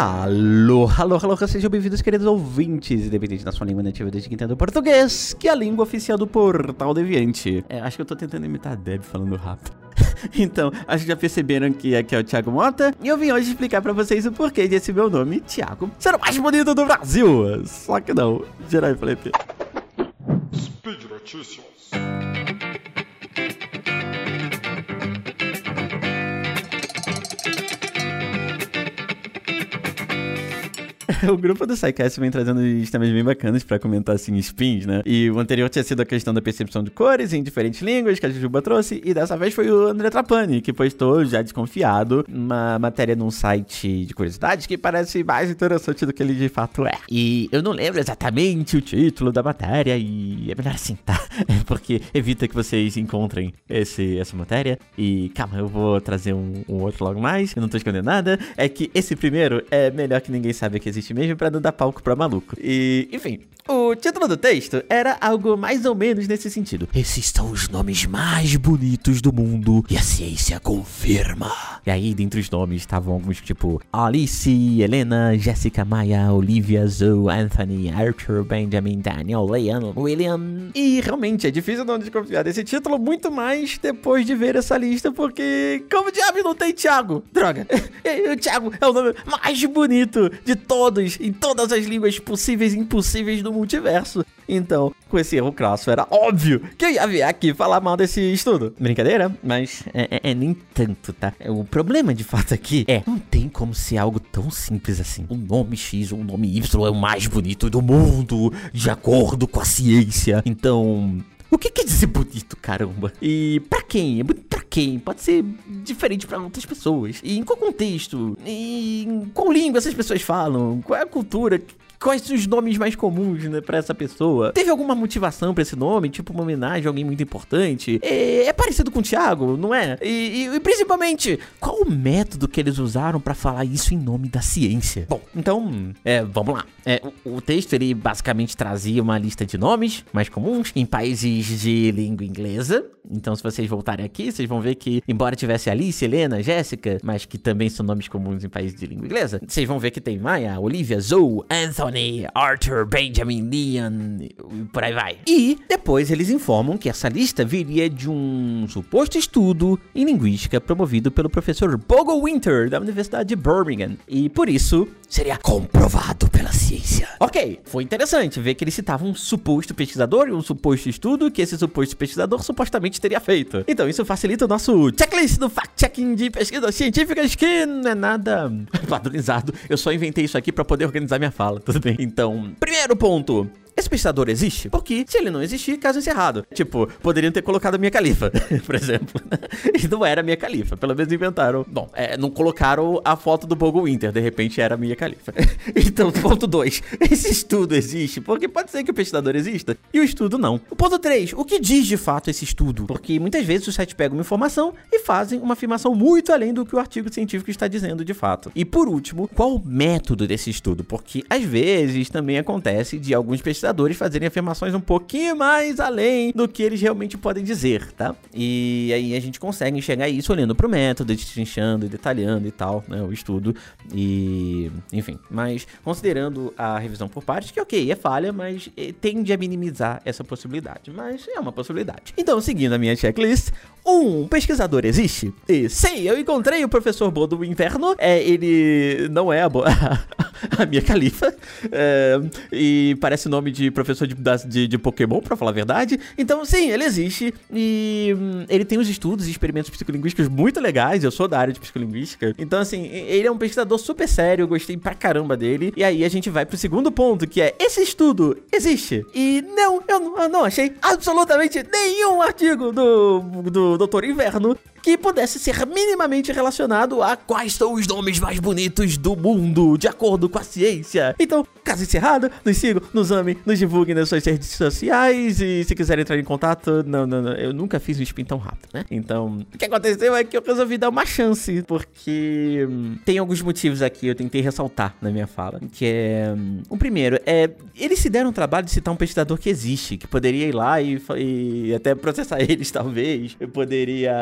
Alô, alô, alô, sejam bem-vindos, queridos ouvintes, independente da sua língua nativa desde que entenda o português, que é a língua oficial do Portal Deviante. É, acho que eu tô tentando imitar a Deb falando rápido. então, acho que já perceberam que aqui é o Thiago Mota, e eu vim hoje explicar pra vocês o porquê desse meu nome, Thiago, ser o mais bonito do Brasil. Só que não, geral, Felipe. Speed Notícias. o grupo do SciCast vem trazendo temas bem bacanas pra comentar, assim, spins, né? E o anterior tinha sido a questão da percepção de cores em diferentes línguas que a Jujuba trouxe, e dessa vez foi o André Trapani, que postou, já desconfiado, uma matéria num site de curiosidades que parece mais interessante do que ele de fato é. E eu não lembro exatamente o título da matéria, e é melhor assim, tá? Porque evita que vocês encontrem esse, essa matéria. E calma, eu vou trazer um, um outro logo mais, eu não tô escondendo nada. É que esse primeiro é melhor que ninguém saiba que existe mesmo para não dar palco pra maluco. E, enfim, o título do texto era algo mais ou menos nesse sentido. Esses são os nomes mais bonitos do mundo e a ciência confirma. E aí, dentre os nomes, estavam alguns tipo Alice, Helena, Jessica Maia, Olivia, Zoe, Anthony, Arthur, Benjamin, Daniel, Leon, William. E realmente é difícil não desconfiar desse título, muito mais depois de ver essa lista, porque como diabo não tem Thiago? Droga! o Thiago é o nome mais bonito de todos, em todas as línguas possíveis e impossíveis do mundo multiverso. Então, com esse erro crasso, era óbvio que eu ia vir aqui falar mal desse estudo. Brincadeira, mas é, é, é nem tanto, tá? O problema de fato aqui é, não tem como ser algo tão simples assim. O nome X ou o nome Y é o mais bonito do mundo, de acordo com a ciência. Então, o que quer dizer bonito, caramba? E pra quem? É bonito pra quem? Pode ser diferente para outras pessoas. E em qual contexto? E em qual língua essas pessoas falam? Qual é a cultura? Quais os nomes mais comuns, né, pra essa pessoa? Teve alguma motivação para esse nome? Tipo, uma homenagem a alguém muito importante? É, é parecido com o Thiago, não é? E, e, e, principalmente, qual o método que eles usaram para falar isso em nome da ciência? Bom, então, é, vamos lá. É, o, o, texto, ele basicamente trazia uma lista de nomes mais comuns em países de língua inglesa. Então, se vocês voltarem aqui, vocês vão ver que, embora tivesse Alice, Helena, Jéssica, mas que também são nomes comuns em países de língua inglesa, vocês vão ver que tem Maya, Olivia, Zoe, Anthony, Arthur, Benjamin, Leon e por aí vai. E depois eles informam que essa lista viria de um suposto estudo em linguística promovido pelo professor Bogo Winter da Universidade de Birmingham. E por isso seria comprovado pela ciência. Ok, foi interessante ver que eles citavam um suposto pesquisador e um suposto estudo que esse suposto pesquisador supostamente teria feito. Então isso facilita o nosso checklist do fact-checking de pesquisas científicas que não é nada padronizado. Eu só inventei isso aqui para poder organizar minha fala, tudo bem? Então, primeiro ponto. Esse pesquisador existe? Porque se ele não existir, caso encerrado. Tipo, poderiam ter colocado a minha califa, por exemplo. e não era minha califa. Pelo menos inventaram. Bom, é, não colocaram a foto do Bogo Winter. De repente era minha califa. então, ponto 2. Esse estudo existe porque pode ser que o pesquisador exista e o estudo não. O ponto 3. O que diz de fato esse estudo? Porque muitas vezes os sites pegam uma informação e fazem uma afirmação muito além do que o artigo científico está dizendo de fato. E por último, qual o método desse estudo? Porque às vezes também acontece de alguns pesquisadores pesquisadores fazerem afirmações um pouquinho mais além do que eles realmente podem dizer, tá? E aí a gente consegue enxergar isso olhando pro método, destrinchando e detalhando e tal, né? O estudo. E. Enfim. Mas considerando a revisão por partes, que ok, é falha, mas eh, tende a minimizar essa possibilidade. Mas é uma possibilidade. Então, seguindo a minha checklist, um pesquisador existe? E sim, eu encontrei o professor Bo do Inferno. É, ele não é a, a minha califa. É, e parece o nome de professor de, de, de, Pokémon, pra falar a verdade. Então, sim, ele existe. E hum, ele tem os estudos e experimentos psicolinguísticos muito legais. Eu sou da área de psicolinguística. Então, assim, ele é um pesquisador super sério. Eu gostei pra caramba dele. E aí a gente vai pro segundo ponto, que é: esse estudo existe? E não, eu não, eu não achei absolutamente nenhum artigo do, do Doutor Inverno que pudesse ser minimamente relacionado a quais são os nomes mais bonitos do mundo, de acordo com a ciência. Então, caso encerrado, nos sigam, nos amem, nos divulguem nas suas redes sociais e se quiserem entrar em contato, não, não, não, eu nunca fiz um spin tão rápido, né? Então, o que aconteceu é que eu resolvi dar uma chance, porque hum, tem alguns motivos aqui, eu tentei ressaltar na minha fala, que é... Hum, o primeiro é, eles se deram o trabalho de citar um pesquisador que existe, que poderia ir lá e, e até processar eles, talvez, eu poderia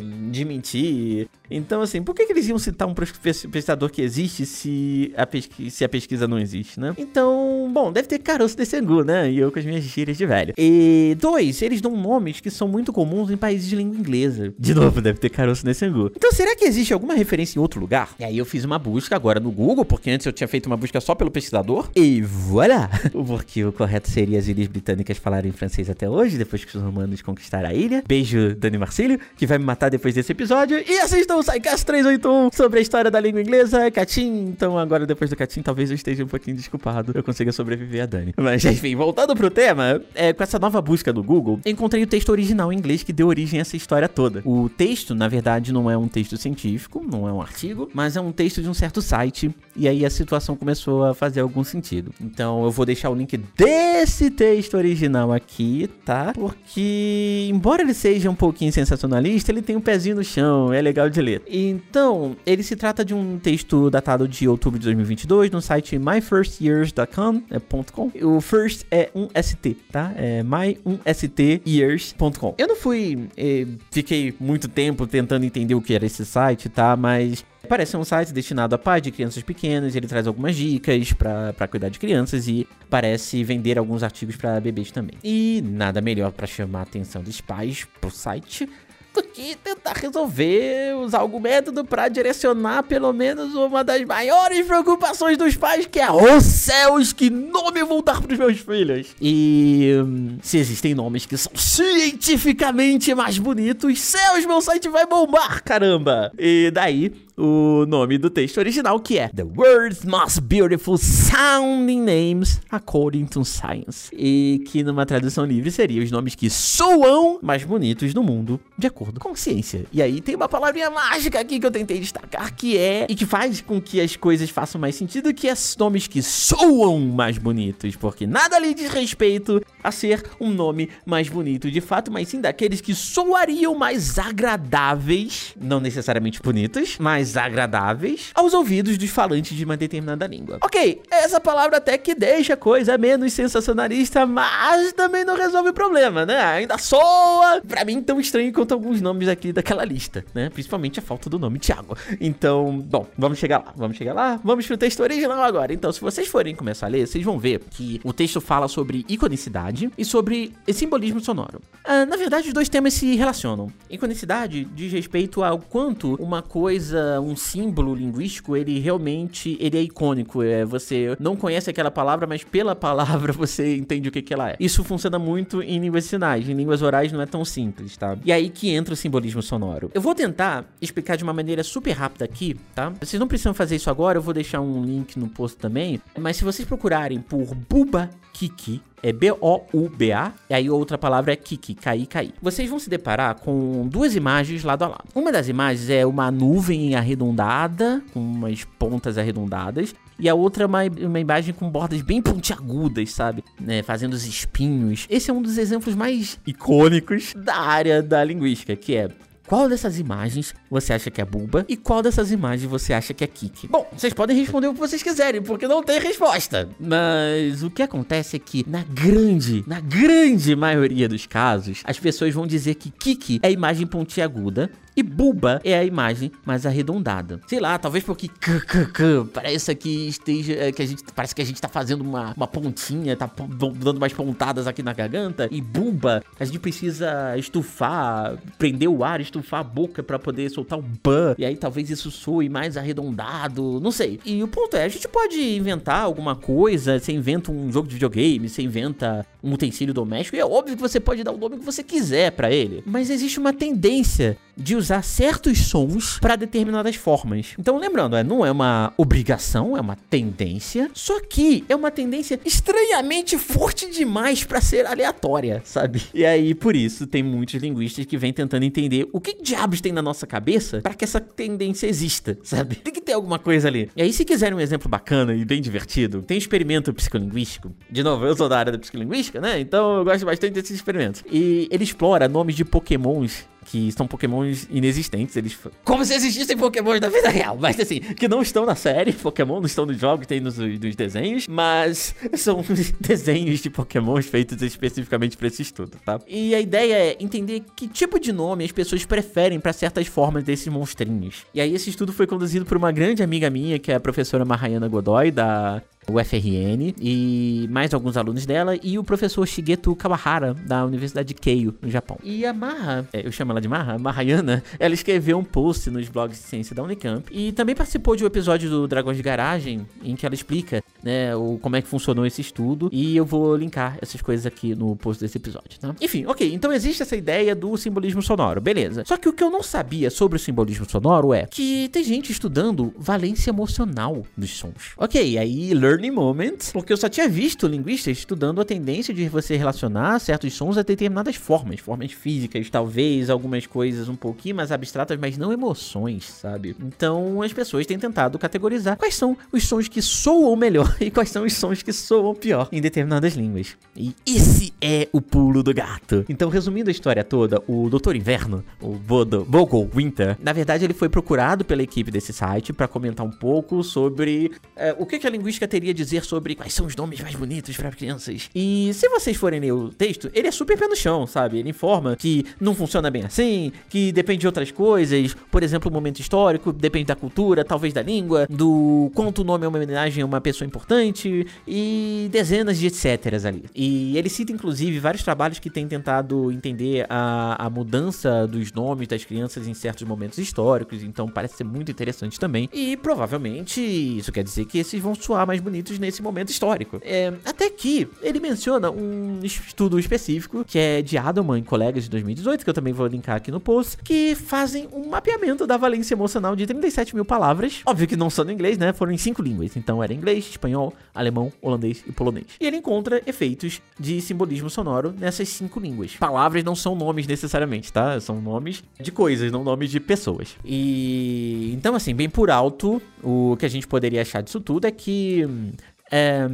de mentir. Então, assim, por que, que eles iam citar um pesquisador que existe se a, pesqui se a pesquisa não existe, né? Então, bom, deve ter caroço desse angu, né? E eu com as minhas gírias de velho. E dois, eles dão nomes que são muito comuns em países de língua inglesa. De novo, deve ter caroço nesse angu. Então, será que existe alguma referência em outro lugar? E aí eu fiz uma busca agora no Google, porque antes eu tinha feito uma busca só pelo pesquisador. E voilà! Porque o correto seria as ilhas britânicas falarem francês até hoje, depois que os romanos conquistaram a ilha. Beijo, Dani Marcílio, que vai me matar depois desse episódio. E assistam o SciCast 381 sobre a história da língua inglesa, Catim. Então agora depois do Catim talvez eu esteja um pouquinho desculpado. Eu consiga sobreviver a Dani. Mas enfim, voltando pro tema, é, com essa nova busca do Google, encontrei o texto original em inglês que deu origem a essa história toda. O texto, na verdade, não é um texto científico, não é um artigo, mas é um texto de um certo site. E aí a situação começou a fazer algum sentido. Então eu vou deixar o link desse texto original aqui, tá? Porque, embora ele seja um pouquinho sensacionalista, ele tem um pezinho no chão, é legal de ler. Então, ele se trata de um texto datado de outubro de 2022 no site myfirstyears.com. É .com. O first é um ST, tá? É my1styears.com. Eu não fui. Eh, fiquei muito tempo tentando entender o que era esse site, tá? Mas Parece um site destinado a pais de crianças pequenas, ele traz algumas dicas para cuidar de crianças e parece vender alguns artigos para bebês também. E nada melhor para chamar a atenção dos pais pro site do que tentar resolver, usar algum método para direcionar pelo menos uma das maiores preocupações dos pais, que é os céus, que nome vão dar pros meus filhos. E hum, se existem nomes que são cientificamente mais bonitos, céus, meu site vai bombar, caramba! E daí o nome do texto original, que é The World's Most Beautiful Sounding Names According to Science. E que numa tradução livre seria os nomes que soam mais bonitos no mundo, de acordo com ciência. E aí tem uma palavrinha mágica aqui que eu tentei destacar, que é, e que faz com que as coisas façam mais sentido, que é nomes que soam mais bonitos, porque nada lhe diz respeito a ser um nome mais bonito de fato, mas sim daqueles que soariam mais agradáveis, não necessariamente bonitos, mas desagradáveis aos ouvidos dos falantes de uma determinada língua. Ok, essa palavra até que deixa a coisa menos sensacionalista, mas também não resolve o problema, né? Ainda soa, pra mim, tão estranho quanto alguns nomes aqui daquela lista, né? Principalmente a falta do nome Thiago. Então, bom, vamos chegar lá, vamos chegar lá, vamos pro texto original agora. Então, se vocês forem começar a ler, vocês vão ver que o texto fala sobre iconicidade e sobre simbolismo sonoro. Ah, na verdade, os dois temas se relacionam. Iconicidade diz respeito ao quanto uma coisa um símbolo linguístico, ele realmente ele é icônico. É, você não conhece aquela palavra, mas pela palavra você entende o que, que ela é. Isso funciona muito em línguas sinais. Em línguas orais não é tão simples, tá? E aí que entra o simbolismo sonoro. Eu vou tentar explicar de uma maneira super rápida aqui, tá? Vocês não precisam fazer isso agora, eu vou deixar um link no post também. Mas se vocês procurarem por Buba Kiki, é B-O-U-B-A, e aí outra palavra é Kiki, cair, cair. Vocês vão se deparar com duas imagens lado a lado. Uma das imagens é uma nuvem arredondada, com umas pontas arredondadas, e a outra é uma, uma imagem com bordas bem pontiagudas, sabe? Né, fazendo os espinhos. Esse é um dos exemplos mais icônicos da área da linguística, que é qual dessas imagens você acha que é Buba e qual dessas imagens você acha que é Kiki? Bom, vocês podem responder o que vocês quiserem, porque não tem resposta. Mas o que acontece é que, na grande, na grande maioria dos casos, as pessoas vão dizer que Kiki é imagem pontiaguda e Buba é a imagem mais arredondada. Sei lá, talvez porque parece que esteja. É, que a gente, parece que a gente tá fazendo uma, uma pontinha, tá dando mais pontadas aqui na garganta. E Buba, a gente precisa estufar, prender o ar, estufar a boca para poder soltar o ban. E aí talvez isso soe mais arredondado. Não sei. E o ponto é, a gente pode inventar alguma coisa. Você inventa um jogo de videogame, você inventa um utensílio doméstico. E é óbvio que você pode dar o nome que você quiser para ele. Mas existe uma tendência de usar certos sons para determinadas formas. Então, lembrando, é, não é uma obrigação, é uma tendência, só que é uma tendência estranhamente forte demais para ser aleatória, sabe? E aí, por isso, tem muitos linguistas que vêm tentando entender o que diabos tem na nossa cabeça para que essa tendência exista, sabe? Tem que ter alguma coisa ali. E aí, se quiserem um exemplo bacana e bem divertido, tem um experimento psicolinguístico. De novo, eu sou da área da psicolinguística, né? Então eu gosto bastante desses experimentos. E ele explora nomes de pokémons que são pokémons inexistentes. Eles. Como se existissem pokémons na vida real, mas assim, que não estão na série. Pokémon não estão nos jogos, tem nos, nos desenhos, mas são desenhos de pokémons feitos especificamente para esse estudo, tá? E a ideia é entender que tipo de nome as pessoas preferem para certas formas desses monstrinhos. E aí esse estudo foi conduzido por uma grande amiga minha, que é a professora Mahayana Godoy, da o FRN, e mais alguns alunos dela, e o professor Shigeto Kawahara, da Universidade de Keio, no Japão. E a Maha, é, eu chamo ela de Maha, Mahayana, ela escreveu um post nos blogs de ciência da Unicamp, e também participou de um episódio do Dragões de Garagem, em que ela explica, né, o, como é que funcionou esse estudo, e eu vou linkar essas coisas aqui no post desse episódio, tá? Enfim, ok, então existe essa ideia do simbolismo sonoro, beleza. Só que o que eu não sabia sobre o simbolismo sonoro é que tem gente estudando valência emocional dos sons. Ok, aí learning moment, porque eu só tinha visto linguistas estudando a tendência de você relacionar certos sons a determinadas formas, formas físicas, talvez algumas coisas um pouquinho mais abstratas, mas não emoções, sabe? Então as pessoas têm tentado categorizar quais são os sons que soam melhor e quais são os sons que soam pior em determinadas línguas. E esse é o pulo do gato. Então, resumindo a história toda, o Doutor Inverno, o Bodo, Winter, na verdade ele foi procurado pela equipe desse site para comentar um pouco sobre é, o que, que a linguística teria dizer sobre quais são os nomes mais bonitos para crianças. E se vocês forem ler o texto, ele é super pé no chão, sabe? Ele informa que não funciona bem assim, que depende de outras coisas, por exemplo, o momento histórico, depende da cultura, talvez da língua, do quanto o nome é uma homenagem a uma pessoa importante e dezenas de etc. ali. E ele cita inclusive vários trabalhos que têm tentado entender a, a mudança dos nomes das crianças em certos momentos históricos, então parece ser muito interessante também. E provavelmente isso quer dizer que esses vão soar mais bonitos nesse momento histórico. É, até que ele menciona um estudo específico que é de Adelman e colegas de 2018, que eu também vou linkar aqui no post, que fazem um mapeamento da valência emocional de 37 mil palavras. Óbvio que não são no inglês, né? Foram em cinco línguas. Então era inglês, espanhol, alemão, holandês e polonês. E ele encontra efeitos de simbolismo sonoro nessas cinco línguas. Palavras não são nomes necessariamente, tá? São nomes de coisas, não nomes de pessoas. E então, assim, bem por alto, o que a gente poderia achar disso tudo é que um, é,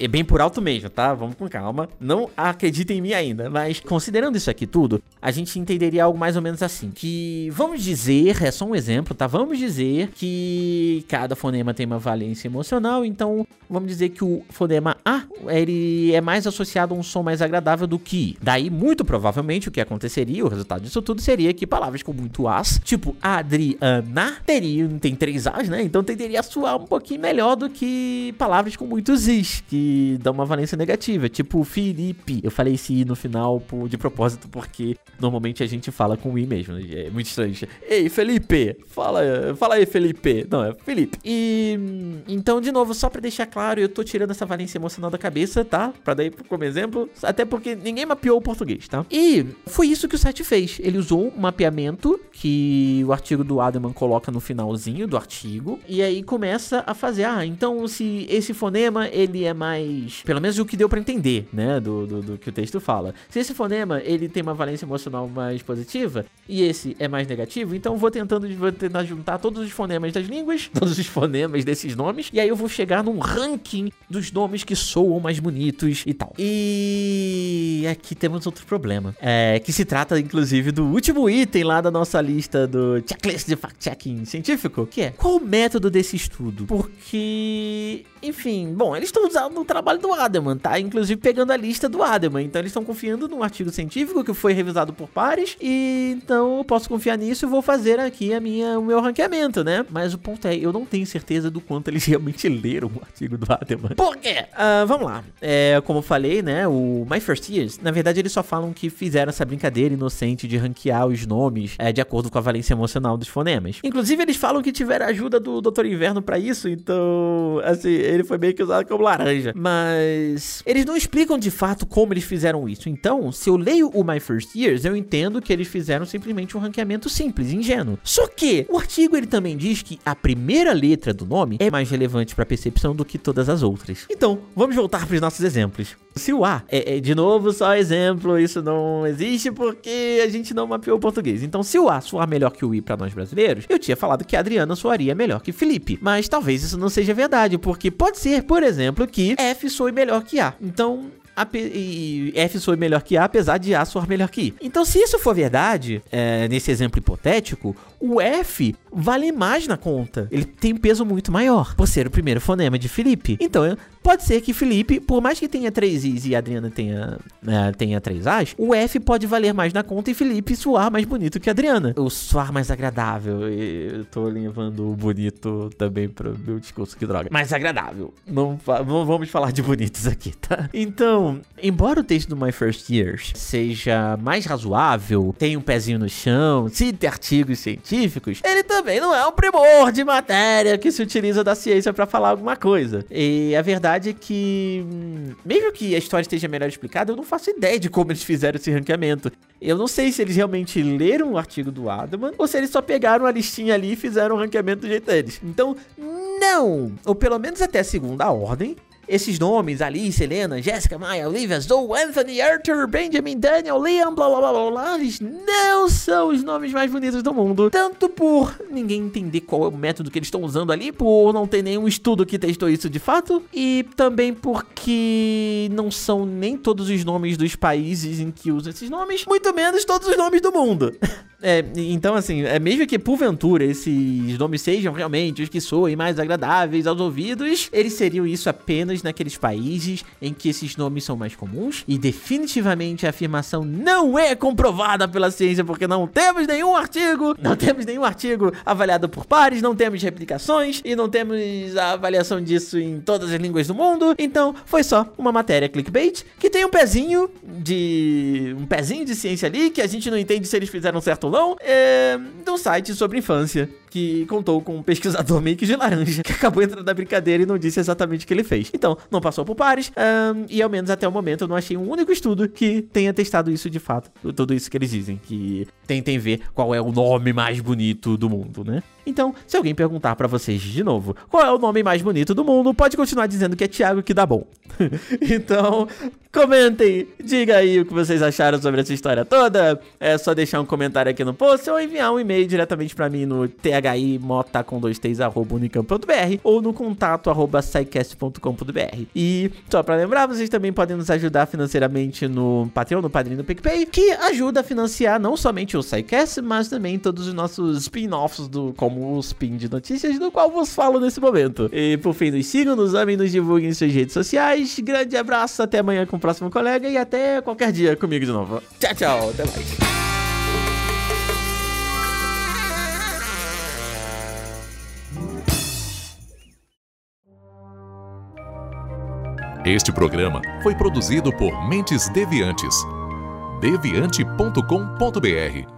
é, bem por alto mesmo, tá? Vamos com calma. Não acreditem em mim ainda, mas considerando isso aqui tudo, a gente entenderia algo mais ou menos assim: que vamos dizer, é só um exemplo, tá? Vamos dizer que cada fonema tem uma valência emocional, então vamos dizer que o fonema A ele é mais associado a um som mais agradável do que. Daí, muito provavelmente, o que aconteceria, o resultado disso tudo seria que palavras com muito As, tipo Adriana, teriam, tem três As, né? Então tenderia a soar um pouquinho melhor do que palavras com muitos is, que dão uma valência negativa. Tipo Felipe. Eu falei esse i no final de propósito, porque normalmente a gente fala com i mesmo. É muito estranho. Ei, Felipe! Fala, fala aí, Felipe. Não, é Felipe. E então, de novo, só pra deixar claro, eu tô tirando essa valência emocional da cabeça, tá? Pra daí, como exemplo, até porque ninguém mapeou o português, tá? E foi isso que o site fez. Ele usou um mapeamento que o artigo do Adelman coloca no finalzinho do artigo, e aí começa a fazer, ah, então se esse fonema fonema, ele é mais. Pelo menos o que deu para entender, né? Do, do, do, que o texto fala. Se esse fonema ele tem uma valência emocional mais positiva e esse é mais negativo, então vou tentando vou tentar juntar todos os fonemas das línguas, todos os fonemas desses nomes, e aí eu vou chegar num ranking dos nomes que soam mais bonitos e tal. E aqui temos outro problema. É que se trata, inclusive, do último item lá da nossa lista do checklist de fact-checking científico, que é qual o método desse estudo? Porque enfim, bom, eles estão usando o trabalho do Adelman, tá? Inclusive pegando a lista do Adelman. Então eles estão confiando num artigo científico que foi revisado por pares. E então eu posso confiar nisso e vou fazer aqui a minha, o meu ranqueamento, né? Mas o ponto é, eu não tenho certeza do quanto eles realmente leram o artigo do Adelman. Por quê? Uh, vamos lá. É, como eu falei, né? O My First Years, na verdade, eles só falam que fizeram essa brincadeira inocente de ranquear os nomes é, de acordo com a valência emocional dos fonemas. Inclusive, eles falam que tiveram ajuda do Dr. Inverno para isso, então, assim, ele foi meio que usado como laranja. Mas eles não explicam de fato como eles fizeram isso. Então, se eu leio o My First Years, eu entendo que eles fizeram simplesmente um ranqueamento simples, ingênuo. Só que o artigo ele também diz que a primeira letra do nome é mais relevante para a percepção do que todas as outras. Então, vamos voltar para os nossos exemplos. Se o A é, é, de novo só exemplo, isso não existe porque a gente não mapeou o português. Então, se o A soar melhor que o I para nós brasileiros, eu tinha falado que Adriana soaria melhor que Felipe. Mas talvez isso não seja verdade, porque pode ser, por exemplo, que F soe melhor que A. Então, F soe melhor que A, apesar de A soar melhor que I. Então, se isso for verdade, é, nesse exemplo hipotético, o F vale mais na conta. Ele tem um peso muito maior, por ser o primeiro fonema de Felipe. Então, pode ser que Felipe, por mais que tenha três Is e a Adriana tenha, né, tenha três As, o F pode valer mais na conta e Felipe soar mais bonito que a Adriana. O soar mais agradável. Eu tô levando o bonito também pro meu discurso, que droga. Mais agradável. Não, não vamos falar de bonitos aqui, tá? Então, embora o texto do My First Years seja mais razoável, tenha um pezinho no chão, cite artigos científicos, ele também não é um primor de matéria que se utiliza da ciência para falar alguma coisa. E a verdade é que, mesmo que a história esteja melhor explicada, eu não faço ideia de como eles fizeram esse ranqueamento. Eu não sei se eles realmente leram o artigo do Adaman ou se eles só pegaram a listinha ali e fizeram o ranqueamento do jeito deles. Então, não! Ou pelo menos até a segunda ordem, esses nomes, Alice, Helena, Jessica, Maya, Olivia, Zoe, Anthony, Arthur, Benjamin, Daniel, Liam, blá blá blá blá blá, eles não são os nomes mais bonitos do mundo. Tanto por ninguém entender qual é o método que eles estão usando ali, por não ter nenhum estudo que testou isso de fato, e também porque não são nem todos os nomes dos países em que usam esses nomes, muito menos todos os nomes do mundo. É, então, assim, é mesmo que porventura esses nomes sejam realmente os que soem mais agradáveis aos ouvidos, eles seriam isso apenas naqueles países em que esses nomes são mais comuns. E definitivamente a afirmação não é comprovada pela ciência, porque não temos nenhum artigo, não temos nenhum artigo avaliado por pares, não temos replicações e não temos a avaliação disso em todas as línguas do mundo. Então, foi só uma matéria clickbait que tem um pezinho de. um pezinho de ciência ali que a gente não entende se eles fizeram certo Cartolão é, de um site sobre infância que contou com um pesquisador meio que de laranja que acabou entrando na brincadeira e não disse exatamente o que ele fez. Então, não passou por pares um, e ao menos até o momento eu não achei um único estudo que tenha testado isso de fato. Tudo isso que eles dizem, que tentem ver qual é o nome mais bonito do mundo, né? Então, se alguém perguntar para vocês de novo qual é o nome mais bonito do mundo, pode continuar dizendo que é Thiago que dá bom. então, comentem, diga aí o que vocês acharam sobre essa história toda. É só deixar um comentário aqui no post ou enviar um e-mail diretamente para mim no thimota com dois t's, arroba unicamp.br ou no contato arroba E só para lembrar, vocês também podem nos ajudar financeiramente no Patreon, no Padrinho do PicPay, que ajuda a financiar não somente o SciCast, mas também todos os nossos spin-offs do como o Spin de Notícias, do qual vos falo nesse momento. E por fim, nos sigam, nos amem, nos divulguem em suas redes sociais. Grande abraço, até amanhã com o próximo colega e até qualquer dia comigo de novo. Tchau, tchau, até mais. Este programa foi produzido por Mentes Deviantes. deviante.com.br